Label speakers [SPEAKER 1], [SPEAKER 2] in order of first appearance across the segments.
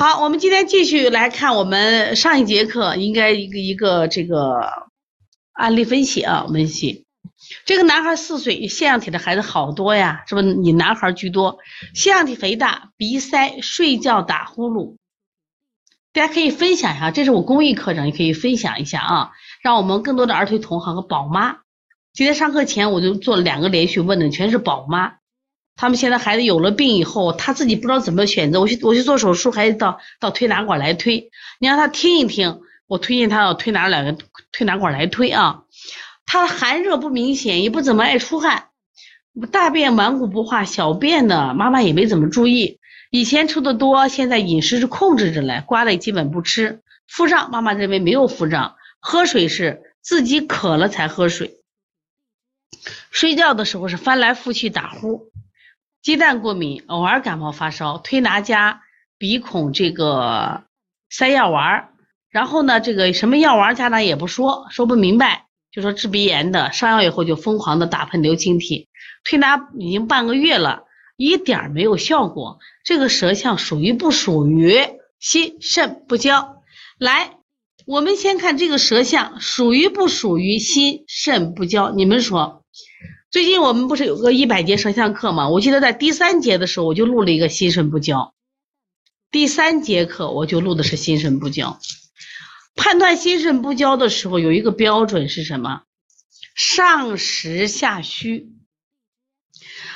[SPEAKER 1] 好，我们今天继续来看我们上一节课应该一个一个这个案例分析啊，分析。这个男孩四岁，腺样体的孩子好多呀，是不是？你男孩居多，腺样体肥大，鼻塞，睡觉打呼噜。大家可以分享一下，这是我公益课程，也可以分享一下啊，让我们更多的儿童同行和宝妈。今天上课前我就做了两个连续问的，全是宝妈。他们现在孩子有了病以后，他自己不知道怎么选择。我去我去做手术，还是到到推拿馆来推。你让他听一听，我推荐他到推拿两个推拿馆来推啊。他寒热不明显，也不怎么爱出汗，大便顽固不化，小便呢妈妈也没怎么注意。以前出的多，现在饮食是控制着来，瓜类基本不吃。腹胀，妈妈认为没有腹胀，喝水是自己渴了才喝水。睡觉的时候是翻来覆去打呼。鸡蛋过敏，偶尔感冒发烧，推拿加鼻孔这个塞药丸，然后呢，这个什么药丸家长也不说，说不明白，就说治鼻炎的，上药以后就疯狂的打喷流清涕，推拿已经半个月了，一点没有效果，这个舌象属于不属于心肾不交？来，我们先看这个舌象属于不属于心肾不交？你们说？最近我们不是有个一百节舌象课吗？我记得在第三节的时候，我就录了一个心肾不交。第三节课我就录的是心肾不交。判断心肾不交的时候，有一个标准是什么？上实下虚。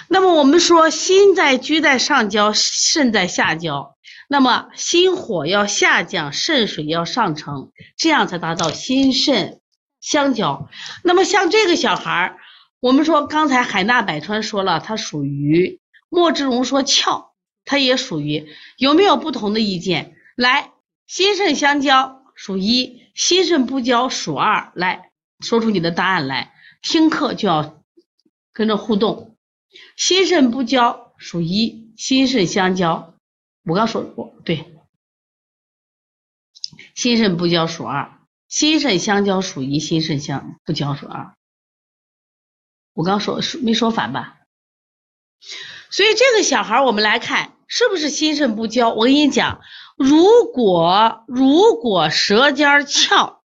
[SPEAKER 1] 那么我们说心在居在上焦，肾在下焦，那么心火要下降，肾水要上升，这样才达到心肾相交。那么像这个小孩儿。我们说刚才海纳百川说了，它属于莫志荣说窍，它也属于有没有不同的意见？来，心肾相交属一，心肾不交属二。来说出你的答案来，听课就要跟着互动。心肾不交属一，心肾相交，我刚说过对，心肾不交属二，心肾相交属一，心肾相不交属二。我刚说说没说反吧？所以这个小孩我们来看是不是心肾不交？我跟你讲，如果如果舌尖翘，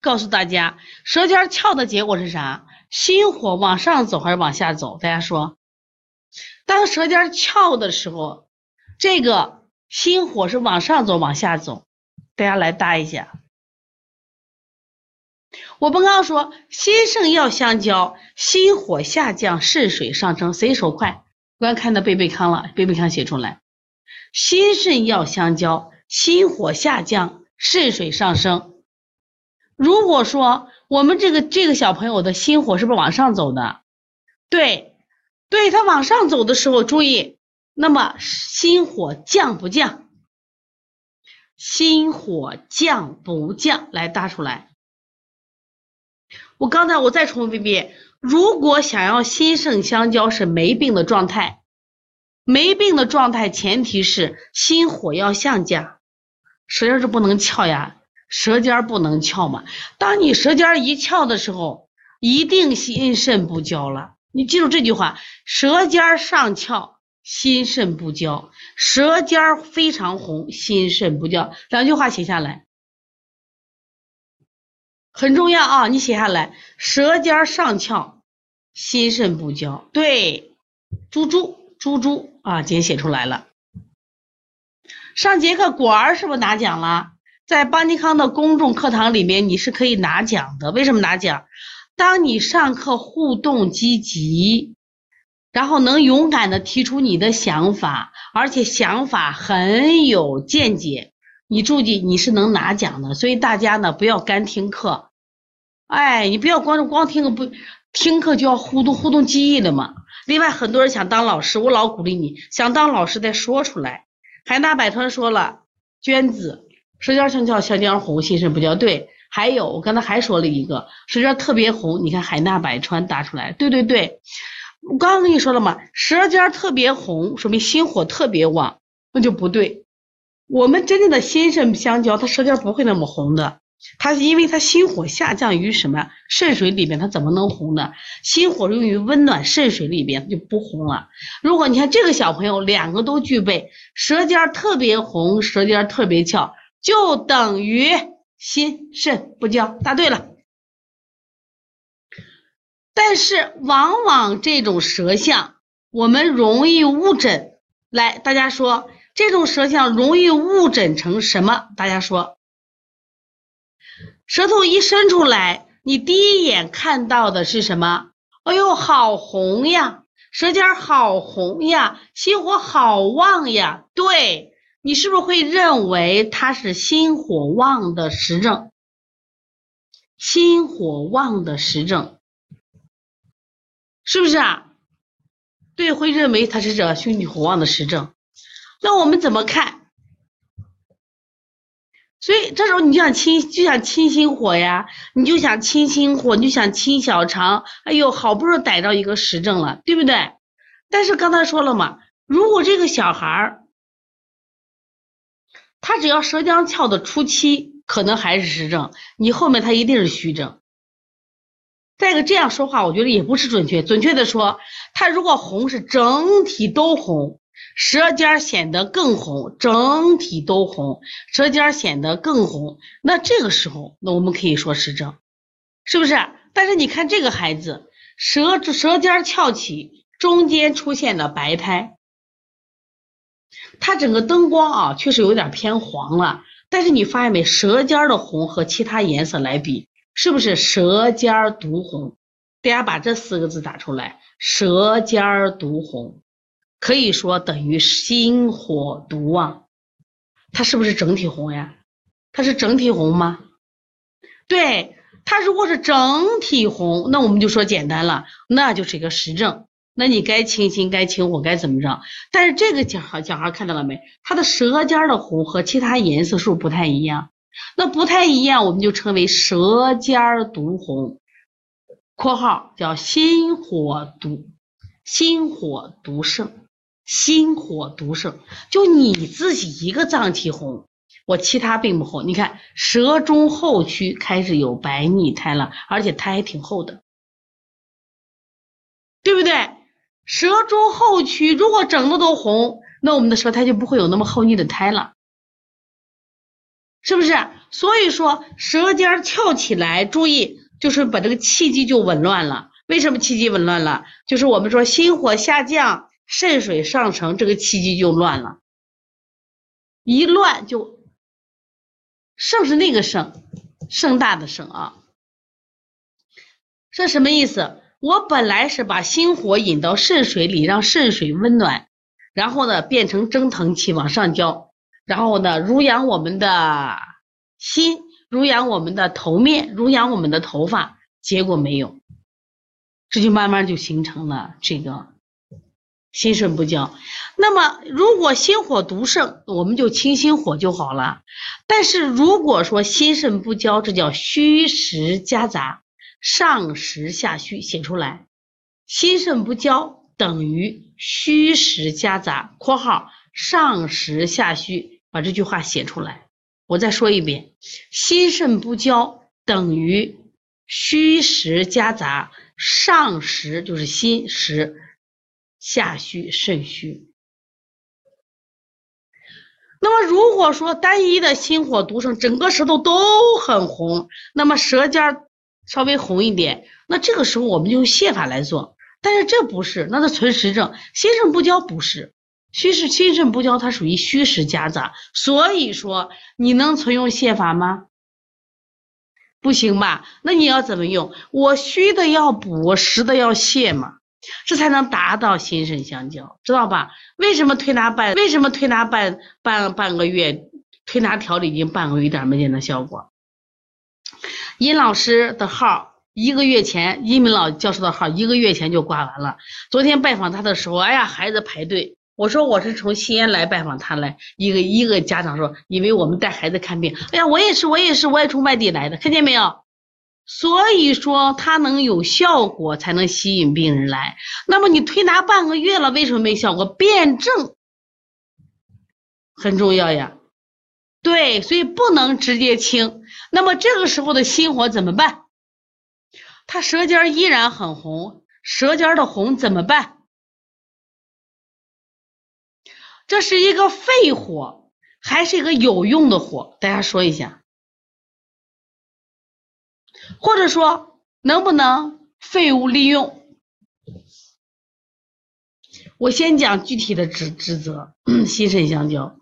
[SPEAKER 1] 告诉大家，舌尖翘的结果是啥？心火往上走还是往下走？大家说，当舌尖翘的时候，这个心火是往上走往下走？大家来搭一下。我们刚刚说心肾要相交，心火下降，肾水上升，谁手快？刚看到贝贝康了，贝贝康写出来，心肾要相交，心火下降，肾水上升。如果说我们这个这个小朋友的心火是不是往上走的？对，对他往上走的时候，注意，那么心火降不降？心火降不降？来答出来。我刚才我再重复一遍，如果想要心肾相交是没病的状态，没病的状态前提是心火要下降，舌尖是不能翘呀，舌尖不能翘嘛。当你舌尖一翘的时候，一定心肾不交了。你记住这句话：舌尖上翘，心肾不交；舌尖非常红，心肾不交。两句话写下来。很重要啊，你写下来，舌尖上翘，心肾不交。对，猪猪猪猪啊，今天写出来了。上节课果儿是不是拿奖了？在邦尼康的公众课堂里面，你是可以拿奖的。为什么拿奖？当你上课互动积极，然后能勇敢的提出你的想法，而且想法很有见解，你注意你是能拿奖的。所以大家呢，不要干听课。哎，你不要光光听课不听课就要互动互动记忆的嘛。另外，很多人想当老师，我老鼓励你，想当老师再说出来。海纳百川说了，娟子舌尖上翘，小尖红，心肾不交。对，还有我刚才还说了一个舌尖特别红，你看海纳百川答出来。对对对，我刚刚跟你说了嘛，舌尖特别红，说明心火特别旺，那就不对。我们真正的心肾相交，它舌尖不会那么红的。它因为它心火下降于什么肾水里边，它怎么能红呢？心火用于温暖肾水里边，就不红了。如果你看这个小朋友两个都具备，舌尖特别红，舌尖特别翘，就等于心肾不交。答对了。但是往往这种舌象，我们容易误诊。来，大家说这种舌象容易误诊成什么？大家说。舌头一伸出来，你第一眼看到的是什么？哎呦，好红呀，舌尖好红呀，心火好旺呀。对你是不是会认为它是心火旺的实证？心火旺的实证，是不是啊？对，会认为它是这心火旺的实证。那我们怎么看？所以这时候你就想清，就想清心火呀，你就想清心火，你就想清小肠。哎呦，好不容易逮到一个实证了，对不对？但是刚才说了嘛，如果这个小孩儿，他只要舌尖翘的初期，可能还是实证，你后面他一定是虚症。再一个这样说话，我觉得也不是准确。准确的说，他如果红是整体都红。舌尖显得更红，整体都红，舌尖显得更红。那这个时候，那我们可以说实证，是不是？但是你看这个孩子，舌舌尖翘起，中间出现了白苔，他整个灯光啊，确实有点偏黄了。但是你发现没，舌尖的红和其他颜色来比，是不是舌尖独红？大家把这四个字打出来，舌尖独红。可以说等于心火独旺，它是不是整体红呀？它是整体红吗？对，它如果是整体红，那我们就说简单了，那就是一个实证。那你该清心该清火该怎么着？但是这个小孩小孩看到了没？他的舌尖的红和其他颜色是不是不太一样？那不太一样，我们就称为舌尖独红（括号叫心火独心火独盛）。心火独盛，就你自己一个脏器红，我其他并不红。你看舌中后区开始有白腻苔了，而且苔还挺厚的，对不对？舌中后区如果整个都红，那我们的舌苔就不会有那么厚腻的苔了，是不是？所以说舌尖翘起来，注意就是把这个气机就紊乱了。为什么气机紊乱了？就是我们说心火下降。肾水上升，这个气机就乱了，一乱就盛是那个盛，盛大的盛啊。这什么意思？我本来是把心火引到肾水里，让肾水温暖，然后呢变成蒸腾气往上浇，然后呢濡养我们的心，濡养我们的头面，濡养我们的头发，结果没有，这就慢慢就形成了这个。心肾不交，那么如果心火独盛，我们就清心火就好了。但是如果说心肾不交，这叫虚实夹杂，上实下虚，写出来，心肾不交等于虚实夹杂（括号上实下虚），把这句话写出来。我再说一遍，心肾不交等于虚实夹杂，上实就是心实。下虚肾虚，那么如果说单一的心火独盛，整个舌头都很红，那么舌尖稍微红一点，那这个时候我们就用泻法来做。但是这不是，那是存实证，心肾不交不是，虚实心肾不交，它属于虚实夹杂。所以说你能存用泻法吗？不行吧？那你要怎么用？我虚的要补，实的要泻嘛。这才能达到心肾相交，知道吧？为什么推拿半？为什么推拿半半半个月？推拿调理已经半个月，一点没见到效果。殷老师的号一个月前，殷明老教授的号一个月前就挂完了。昨天拜访他的时候，哎呀，孩子排队。我说我是从西安来拜访他来，一个一个家长说，以为我们带孩子看病。哎呀，我也是，我也是，我也从外地来的，看见没有？所以说它能有效果，才能吸引病人来。那么你推拿半个月了，为什么没效果？辩证很重要呀。对，所以不能直接清。那么这个时候的心火怎么办？他舌尖依然很红，舌尖的红怎么办？这是一个肺火，还是一个有用的火？大家说一下，或者说能不能废物利用？我先讲具体的职职责，心肾相交。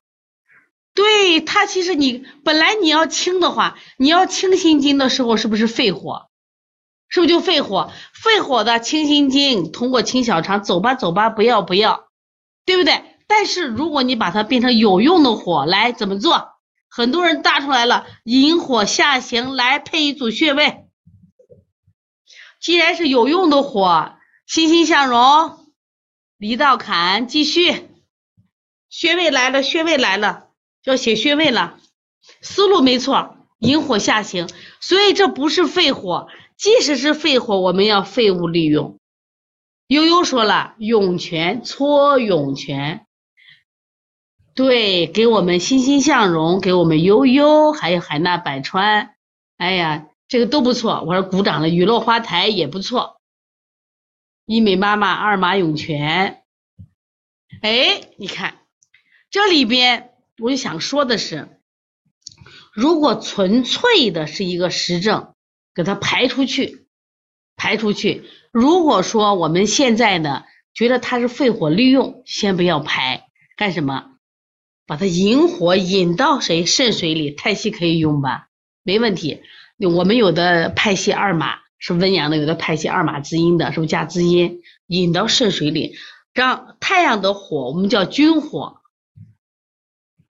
[SPEAKER 1] 对它，其实你本来你要清的话，你要清心经的时候，是不是肺火？是不是就肺火？肺火的清心经，通过清小肠，走吧走吧，不要不要，对不对？但是如果你把它变成有用的火，来怎么做？很多人答出来了，引火下行，来配一组穴位。既然是有用的火，欣欣向荣。离道坎，继续，穴位来了，穴位来了，要写穴位了，思路没错，引火下行，所以这不是肺火，即使是肺火，我们要废物利用。悠悠说了，涌泉搓涌泉，对，给我们欣欣向荣，给我们悠悠，还有海纳百川，哎呀，这个都不错，我说鼓掌了，雨落花台也不错。一美妈妈，二马涌泉。哎，你看这里边，我就想说的是，如果纯粹的是一个实证，给它排出去，排出去。如果说我们现在呢，觉得它是肺火利用，先不要排，干什么？把它引火引到谁肾水里，太溪可以用吧？没问题。我们有的派系二马。是温阳的，有的派系二马滋阴的，是不是加滋阴引到肾水里，让太阳的火我们叫君火，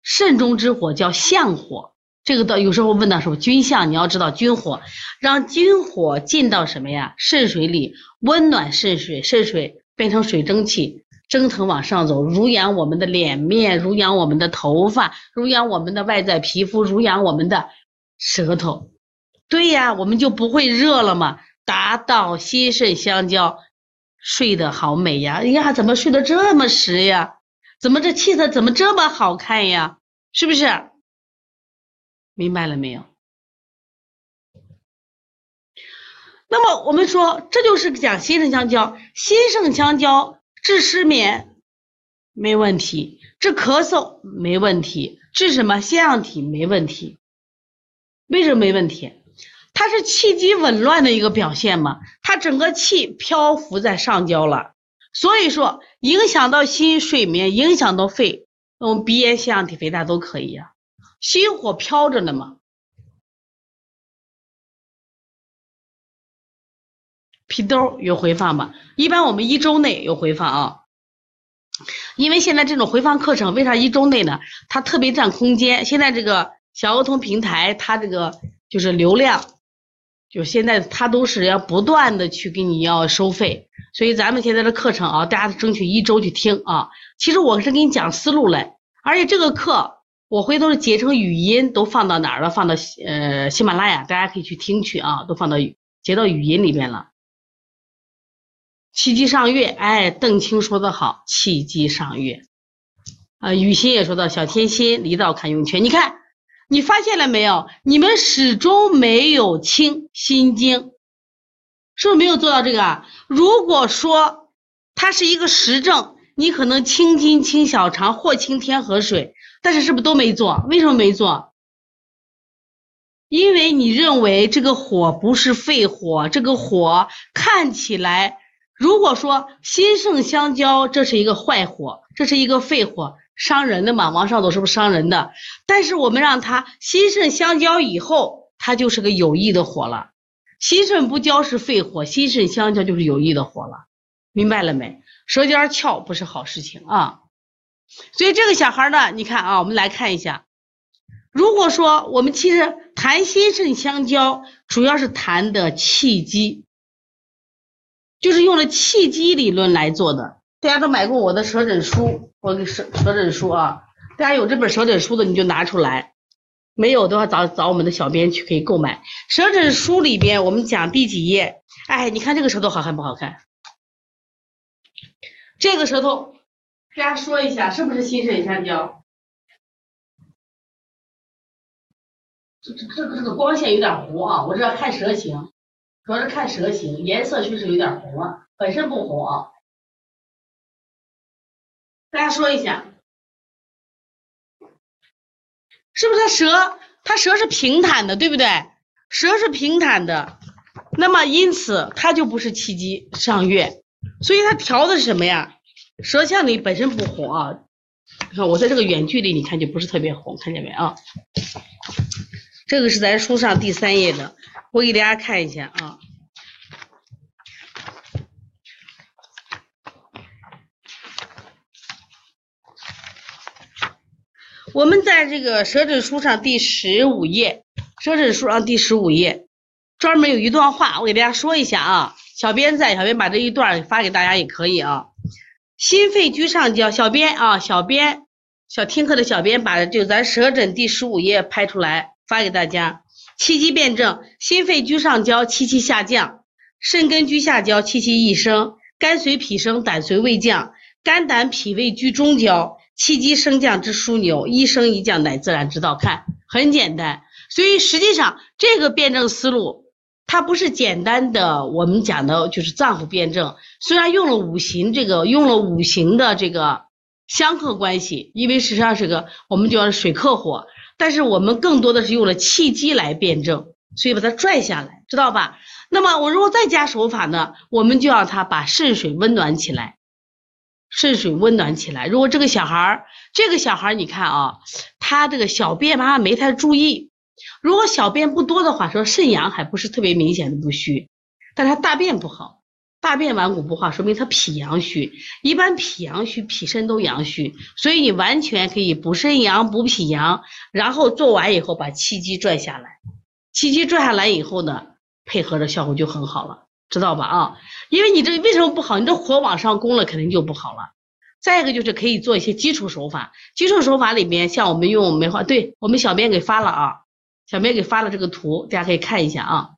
[SPEAKER 1] 肾中之火叫相火。这个到有时候问到什么君相，你要知道君火，让君火进到什么呀？肾水里，温暖肾水，肾水变成水蒸气，蒸腾往上走，濡养我们的脸面，濡养我们的头发，濡养我们的外在皮肤，濡养我们的舌头。对呀，我们就不会热了嘛，达到心肾相交，睡得好美呀！哎呀，怎么睡得这么实呀？怎么这气色怎么这么好看呀？是不是？明白了没有？那么我们说，这就是讲心肾相交，心肾相交治失眠没问题，治咳嗽没问题，治什么腺样体没问题？为什么没问题？它是气机紊乱的一个表现嘛？它整个气漂浮在上焦了，所以说影响到心睡眠，影响到肺，那我们鼻炎、腺样体肥大都可以呀。心火飘着呢嘛，皮兜有回放吧？一般我们一周内有回放啊，因为现在这种回放课程为啥一周内呢？它特别占空间。现在这个小儿童平台，它这个就是流量。就现在，它都是要不断的去给你要收费，所以咱们现在的课程啊，大家争取一周去听啊。其实我是给你讲思路嘞，而且这个课我回头截成语音都放到哪儿了？放到呃喜马拉雅，大家可以去听去啊，都放到截到语音里面了。气机上月，哎，邓青说的好，气机上月，啊，雨欣也说到小天心离道坎涌泉，你看。你发现了没有？你们始终没有清心经，是不是没有做到这个啊？如果说它是一个实证，你可能清筋清小肠或清天河水，但是是不是都没做？为什么没做？因为你认为这个火不是肺火，这个火看起来，如果说心肾相交，这是一个坏火，这是一个肺火。伤人的嘛，往上走是不是伤人的？但是我们让它心肾相交以后，它就是个有益的火了。心肾不交是肺火，心肾相交就是有益的火了，明白了没？舌尖翘不是好事情啊。所以这个小孩呢，你看啊，我们来看一下，如果说我们其实谈心肾相交，主要是谈的气机，就是用了气机理论来做的。大家都买过我的舌诊书，我的舌舌诊书啊，大家有这本舌诊书的你就拿出来，没有的话找找我们的小编去可以购买。舌诊书里边我们讲第几页？哎，你看这个舌头好看不好看？这个舌头，大家说一下是不是心肾相交？这这这个这个光线有点糊啊，我这要看舌形，主要是看舌形，颜色确实有点红了，本身不红啊。大家说一下，是不是它舌？它舌是平坦的，对不对？舌是平坦的，那么因此它就不是气机上越，所以它调的是什么呀？舌象里本身不红啊，你看我在这个远距离，你看就不是特别红，看见没啊？这个是咱书上第三页的，我给大家看一下啊。我们在这个舌诊书上第十五页，舌诊书上第十五页，专门有一段话，我给大家说一下啊。小编在，小编把这一段发给大家也可以啊。心肺居上焦，小编啊，小编小听课的小编把就咱舌诊第十五页拍出来发给大家。气机辩证：心肺居上焦，气气下降；肾根居下焦，气气易升；肝随脾升，胆随胃降；肝胆脾胃居中焦。气机升降之枢纽，一升一降乃自然之道。看，很简单。所以实际上这个辩证思路，它不是简单的我们讲的就是脏腑辩证。虽然用了五行这个，用了五行的这个相克关系，因为实际上是个我们叫水克火，但是我们更多的是用了气机来辩证，所以把它拽下来，知道吧？那么我如果再加手法呢，我们就让他把肾水温暖起来。肾水温暖起来。如果这个小孩儿，这个小孩儿，你看啊，他这个小便妈妈没太注意。如果小便不多的话，说肾阳还不是特别明显的不虚，但他大便不好，大便顽固不化，说明他脾阳虚。一般脾阳虚，脾肾都阳虚，所以你完全可以补肾阳、补脾阳，然后做完以后把气机拽下来。气机拽下来以后呢，配合着效果就很好了。知道吧啊？因为你这为什么不好？你这火往上攻了，肯定就不好了。再一个就是可以做一些基础手法，基础手法里面像我们用梅花，对我们小编给发了啊，小编给发了这个图，大家可以看一下啊。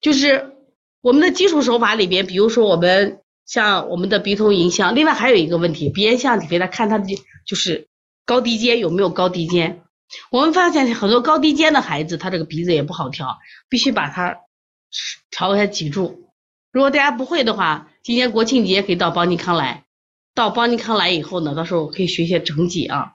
[SPEAKER 1] 就是我们的基础手法里边，比如说我们像我们的鼻通迎香，另外还有一个问题，鼻咽象体给他看他的就是高低肩有没有高低肩。我们发现很多高低肩的孩子，他这个鼻子也不好调，必须把它。调一下脊柱，如果大家不会的话，今年国庆节可以到邦尼康来，到邦尼康来以后呢，到时候可以学学整脊啊。